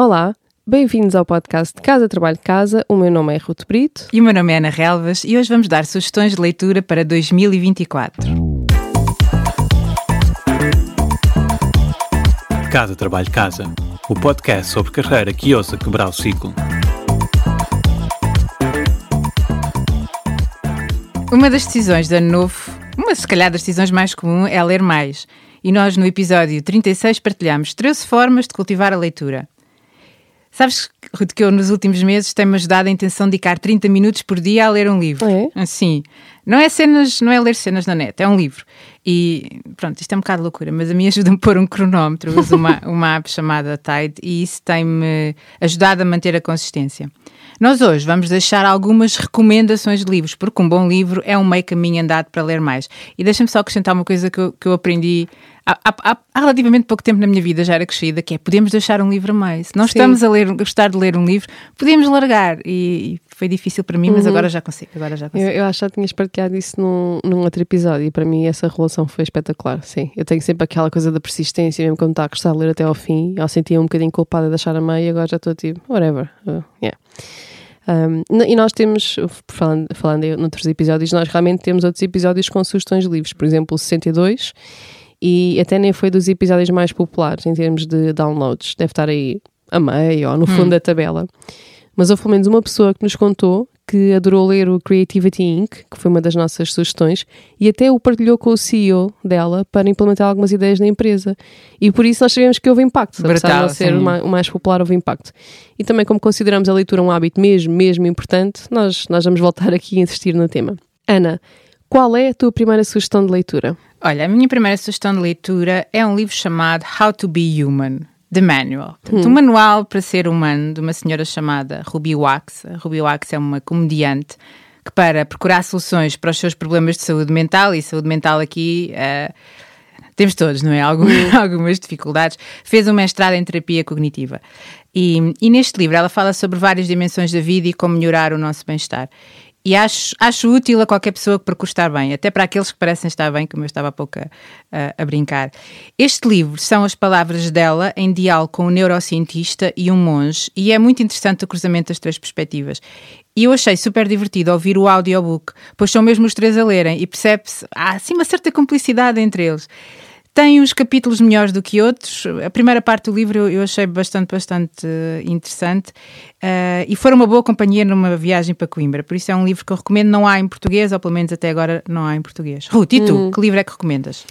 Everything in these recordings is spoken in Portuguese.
Olá, bem-vindos ao podcast Casa Trabalho Casa. O meu nome é Ruto Brito. E o meu nome é Ana Relvas e hoje vamos dar sugestões de leitura para 2024. Casa Trabalho Casa, o podcast sobre carreira que ousa quebrar o ciclo. Uma das decisões de ano novo, uma se calhar das decisões mais comuns, é ler mais. E nós no episódio 36 partilhamos 13 formas de cultivar a leitura. Sabes, Ruth, que eu nos últimos meses tenho-me ajudado a intenção de dedicar 30 minutos por dia a ler um livro. É? Assim, não é cenas, não é ler cenas na net, é um livro. E pronto, isto é um bocado loucura, mas a mim ajuda-me a pôr um cronómetro, uso uma, uma app chamada Tide e isso tem-me ajudado a manter a consistência. Nós hoje vamos deixar algumas recomendações de livros, porque um bom livro é um meio caminho andado para ler mais. E deixa-me só acrescentar uma coisa que eu, que eu aprendi há, há, há, relativamente pouco tempo na minha vida, já era crescida, que é podemos deixar um livro a mais. Nós Sim. estamos a ler, gostar de ler um livro, podemos largar. E, e foi difícil para mim, mas agora já consigo. Agora já Eu, consigo. eu acho que já tinhas partilhado isso num, num outro episódio e para mim essa relação foi espetacular. Sim, eu tenho sempre aquela coisa da persistência, mesmo quando está a gostar de ler até ao fim. Eu sentia um bocadinho culpada de deixar a meio e agora já estou tipo, whatever. Uh, yeah. Um, e nós temos, falando, falando em noutros episódios, nós realmente temos outros episódios com sugestões de livros, por exemplo, o 62, e até nem foi dos episódios mais populares em termos de downloads, deve estar aí a meio ou no fundo da tabela. Mas houve pelo menos uma pessoa que nos contou que adorou ler o Creativity Inc., que foi uma das nossas sugestões, e até o partilhou com o CEO dela para implementar algumas ideias na empresa. E por isso nós sabemos que houve impacto, apesar de não ser sim. o mais popular, houve impacto. E também como consideramos a leitura um hábito mesmo, mesmo importante, nós, nós vamos voltar aqui a insistir no tema. Ana, qual é a tua primeira sugestão de leitura? Olha, a minha primeira sugestão de leitura é um livro chamado How to Be Human, The Manual. Portanto, Um manual para ser humano de uma senhora chamada Ruby Wax. A Ruby Wax é uma comediante que, para procurar soluções para os seus problemas de saúde mental, e saúde mental aqui. eh, temos todos, não é? Algumas, algumas dificuldades. Fez um mestrado em terapia cognitiva. E, e neste livro ela fala sobre várias dimensões da vida e como melhorar o nosso bem-estar. E acho, acho útil a qualquer pessoa que procure estar bem, até para aqueles que parecem estar bem, como eu estava há pouco a, a- brincar. Este livro são as palavras dela em diálogo com um neurocientista e um monge, e é muito interessante o cruzamento das três perspectivas. E eu achei super divertido ouvir o audiobook, pois são mesmo os três a lerem, e percebe-se, há assim uma certa cumplicidade entre eles. Tem uns capítulos melhores do que outros. A primeira parte do livro eu, achei bastante, bastante eh, interessante eh, e foi uma boa companhia numa viagem para Coimbra. Por isso é um livro que eu recomendo. Não há em português, ou pelo menos até agora não há em português. Ruth, e tu? Que livro é que recomendas?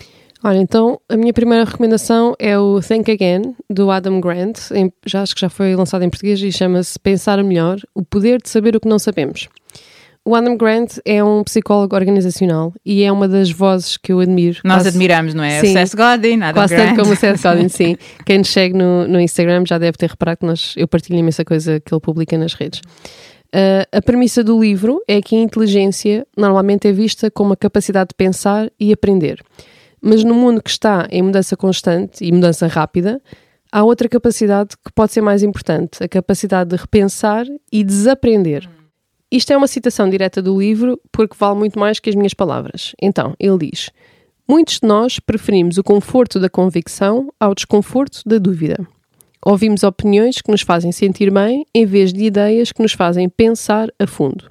Olha, então a minha primeira recomendação é o Think Again, do Adam Grant. Em- já acho que já foi lançado em português e chama-se Pensar Melhor: O Poder de Saber o que Não Sabemos. O Adam Grant é um psicólogo organizacional e é uma das vozes que eu admiro. Nós Quase- admiramos, não é? Sim. O Seth Godin, Adam Quase Grant. tanto como o Seth Godin, sim. Quem nos segue no, no Instagram já deve ter reparado que nós, eu partilho imensa coisa que ele publica nas redes. Uh, a premissa do livro é que a inteligência normalmente é vista como a capacidade de pensar e aprender. Mas no mundo que está em mudança constante e mudança rápida, há outra capacidade que pode ser mais importante: a capacidade de repensar e desaprender. Isto é uma citação direta do livro porque vale muito mais que as minhas palavras. Então, ele diz: Muitos de nós preferimos o conforto da convicção ao desconforto da dúvida. Ouvimos opiniões que nos fazem sentir bem em vez de ideias que nos fazem pensar a fundo.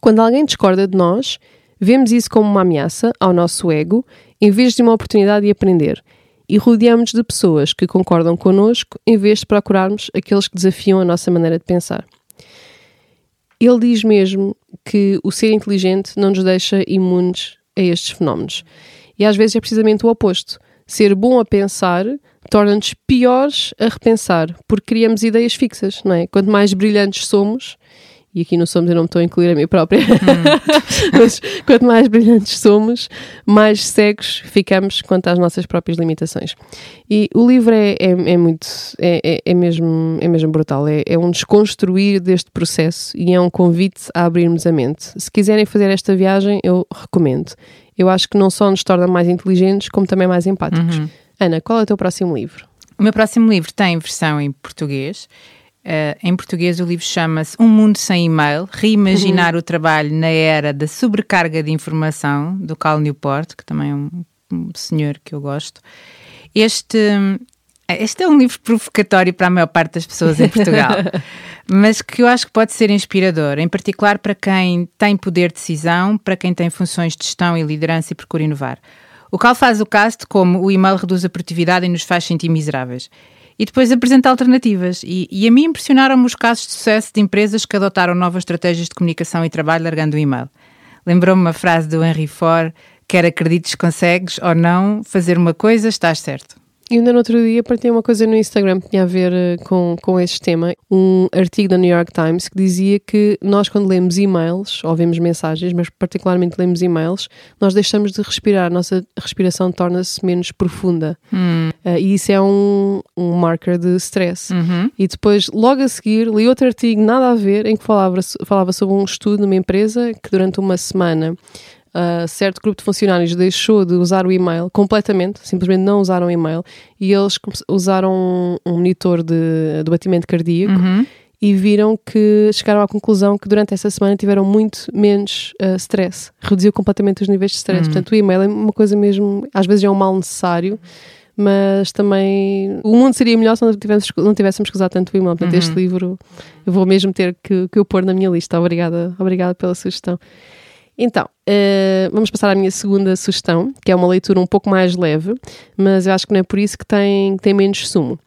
Quando alguém discorda de nós, vemos isso como uma ameaça ao nosso ego em vez de uma oportunidade de aprender e rodeamos de pessoas que concordam connosco em vez de procurarmos aqueles que desafiam a nossa maneira de pensar. Ele diz mesmo que o ser inteligente não nos deixa imunes a estes fenómenos. E às vezes é precisamente o oposto. Ser bom a pensar torna-nos piores a repensar, porque criamos ideias fixas, não é? Quanto mais brilhantes somos, e aqui no Somos eu não me estou a incluir a mim própria, mas quanto mais brilhantes somos, mais cegos ficamos quanto às nossas próprias limitações. E o livro é, é, é muito, é, é, é mesmo, é mesmo brutal, é, é um desconstruir deste processo e é um convite a abrirmos a mente. Se quiserem fazer esta viagem, eu recomendo. Eu acho que não só nos torna mais inteligentes, como também mais empáticos. Ana, qual é o teu próximo livro? O meu próximo livro tem versão em português. Eh, em português, o livro chama-se Um Mundo Sem E-mail Reimaginar o Trabalho na Era da Sobrecarga de Informação, do Cal Newport, que também é um, um senhor que eu gosto. Este, Este é um livro provocatório para a maior parte das pessoas em Portugal, mas que eu acho que pode ser inspirador, em particular para quem tem poder de decisão, para quem tem funções de gestão e liderança e procura inovar. O Cal faz o cast como o e-mail reduz a produtividade e nos faz sentir miseráveis. E depois apresenta alternativas. E, e a mim impressionaram-me os casos de sucesso de empresas que adotaram novas estratégias de comunicação e trabalho largando o e-mail. Lembrou-me uma frase do Henry Ford, quer acredites consegues ou não, fazer uma coisa, estás certo. E ainda no outro dia partilhei uma coisa no Instagram que tinha a ver uh, com, com este tema, um artigo da New York Times que dizia que nós quando lemos e-mails, ou vemos mensagens, mas particularmente lemos e-mails, nós deixamos de respirar, a nossa respiração torna-se menos profunda. Hum. Uh, e isso é um, um marker de stress. Uhum. E depois, logo a seguir, li outro artigo nada a ver, em que falava, falava sobre um estudo numa empresa que durante uma semana uh, certo grupo de funcionários deixou de usar o e-mail completamente, simplesmente não usaram o e-mail, e eles usaram um, monitor de, de batimento cardíaco. Uhum. E viram que chegaram à conclusão que durante essa semana tiveram muito menos uh, stress, reduziu completamente os níveis de stress. Uhum. Portanto, o e-mail é uma coisa mesmo, às vezes é um mal necessário, mas também o mundo seria melhor se não tivéssemos, não tivéssemos que usar tanto o e-mail. Portanto, Uhum. este livro eu vou mesmo ter que, que o pôr na minha lista. Obrigada, obrigada pela sugestão. Então, eh, vamos passar à minha segunda sugestão, que é uma leitura um pouco mais leve, mas eu acho que não é por isso que tem, que tem menos sumo.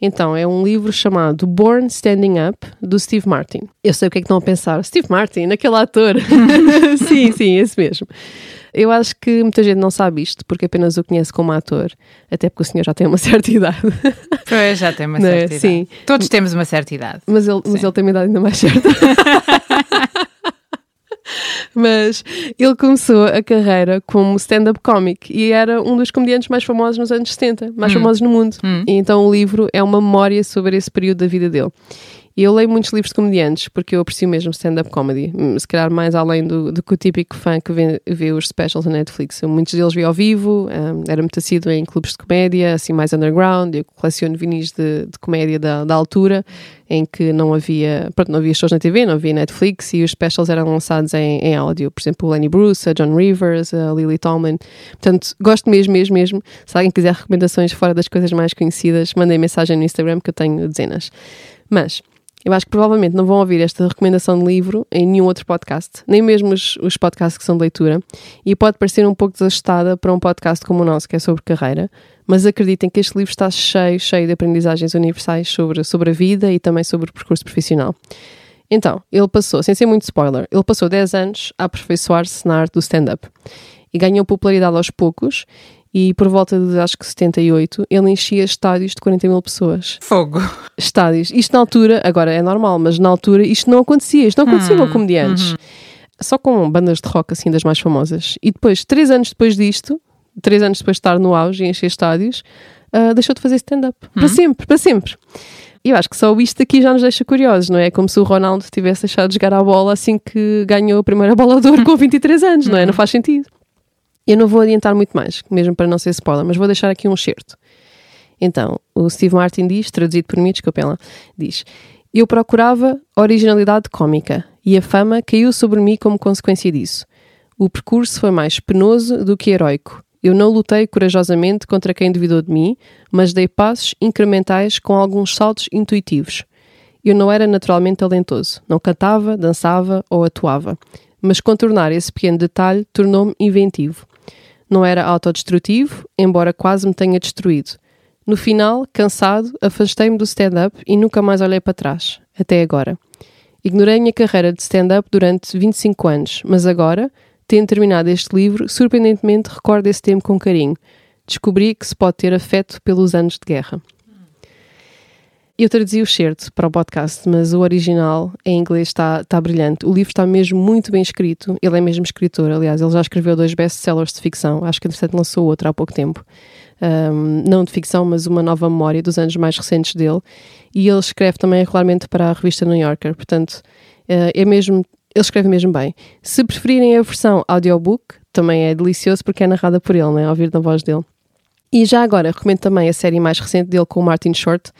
Então, é um livro chamado Born Standing Up, do Steve Martin. Eu sei o que é que estão a pensar. Steve Martin, aquele ator. sim, sim, esse mesmo. Eu acho que muita gente não sabe isto, porque apenas o conhece como ator, até porque o senhor já tem uma certa idade. Pois, já tem uma é? certa idade. Sim. Todos temos uma certa idade. Mas ele, mas ele tem uma idade ainda mais certa. mas ele começou a carreira como stand-up comic e era um dos comediantes mais famosos nos anos 70, mais Hum. famosos no mundo. Hum. E então o livro é uma memória sobre esse período da vida dele. E eu leio muitos livros de comediantes porque eu aprecio mesmo stand-up comedy. Hum, Se calhar mais além do, do que o típico fã que vê, vê os specials na Netflix. Eu, muitos deles vi ao vivo, hum, era muito assíduo em clubes de comédia, assim mais underground. Eu coleciono vinis de, de comédia da, da altura, em que não havia, pronto, não havia shows na TV, não havia Netflix e os specials eram lançados em, em áudio. Por exemplo, o Lenny Bruce, a John Rivers, a Lily Tomlin. Portanto, gosto mesmo, mesmo, mesmo. Se alguém quiser recomendações fora das coisas mais conhecidas, mandem mensagem no Instagram que eu tenho dezenas. Mas eu acho que provavelmente não vão ouvir esta recomendação de livro em nenhum outro podcast, nem mesmo os, os podcasts que são de leitura, e pode parecer um pouco desajustada para um podcast como o nosso, que é sobre carreira, mas acreditem que este livro está cheio, cheio de aprendizagens universais sobre, sobre a vida e também sobre o percurso profissional. Então, ele passou, sem ser muito spoiler, ele passou 10 anos a aperfeiçoar-se na arte do stand-up e ganhou popularidade aos poucos e por volta de, acho que 78, ele enchia estádios de 40 mil pessoas Fogo. estádios. Isto na altura, agora é normal, mas na altura isto não acontecia. Isto não acontecia com comediantes. Só com bandas de rock, assim, das mais famosas. E depois, três anos depois disto, três anos depois de estar no auge e encher estádios, ah, deixou de fazer stand-up. Para sempre, para sempre. E eu acho que só isto aqui já nos deixa curiosos, não é? Como se o Ronaldo tivesse deixado de jogar a bola assim que ganhou a primeira bola de ouro com 23 anos, não é? Não faz sentido. Eu não vou adiantar muito mais, mesmo para não ser spoiler, mas vou deixar aqui um certo. Então, o Steve Martin diz, traduzido por mim, desculpem lá, diz: Eu procurava originalidade cómica e a fama caiu sobre mim como consequência disso. O percurso foi mais penoso do que heroico. Eu não lutei corajosamente contra quem duvidou de mim, mas dei passos incrementais com alguns saltos intuitivos. Eu não era naturalmente talentoso, não cantava, dançava ou atuava, mas contornar esse pequeno detalhe tornou-me inventivo. Não era autodestrutivo, embora quase me tenha destruído. No final, cansado, afastei-me do stand-up e nunca mais olhei para trás, até agora. Ignorei a minha carreira de stand-up durante 25 anos, mas agora, tendo terminado este livro, surpreendentemente recordo esse tempo com carinho. Descobri que se pode ter afeto pelos anos de guerra. Eu traduzi o certo para o podcast, mas o original em inglês está, está brilhante. O livro está mesmo muito bem escrito. Ele é mesmo escritor, aliás, ele já escreveu dois best-sellers de ficção. Acho que, entretanto, lançou outro há pouco tempo. Um, não de ficção, mas uma nova memória dos anos mais recentes dele. E ele escreve também regularmente para a revista New Yorker. Portanto, uh, é mesmo. Ele escreve mesmo bem. Se preferirem a versão audiobook, também é delicioso porque é narrada por ele, né? Ouvir na voz dele. E já agora, recomendo também a série mais recente dele com o Martin Short,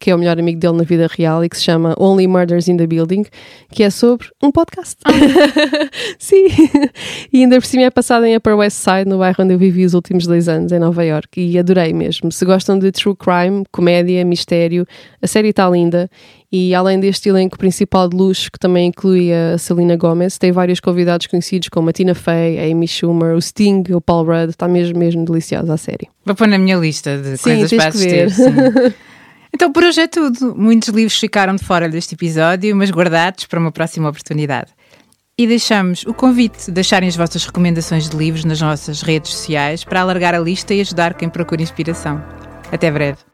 que é o melhor amigo dele na vida real e que se chama Only Murders in the Building, que é sobre um podcast. Ah. Sim. E ainda por cima é passado em Upper West Side, no bairro onde eu vivi os últimos dois anos, em Nova York. E adorei mesmo. Se gostam de true crime, comédia, mistério, a série está linda. E além deste elenco principal de luxo, que também inclui a Selena Gomez, tem vários convidados conhecidos como a Tina Fey, a Amy Schumer, o Sting, o Paul Rudd. Está mesmo, mesmo deliciosa a série. Vou pôr na minha lista de Sim, coisas para assistir. Então, por hoje é tudo. Muitos livros ficaram de fora deste episódio, mas guardados para uma próxima oportunidade. E deixamos o convite de deixarem as vossas recomendações de livros nas nossas redes sociais para alargar a lista e ajudar quem procura inspiração. Até breve.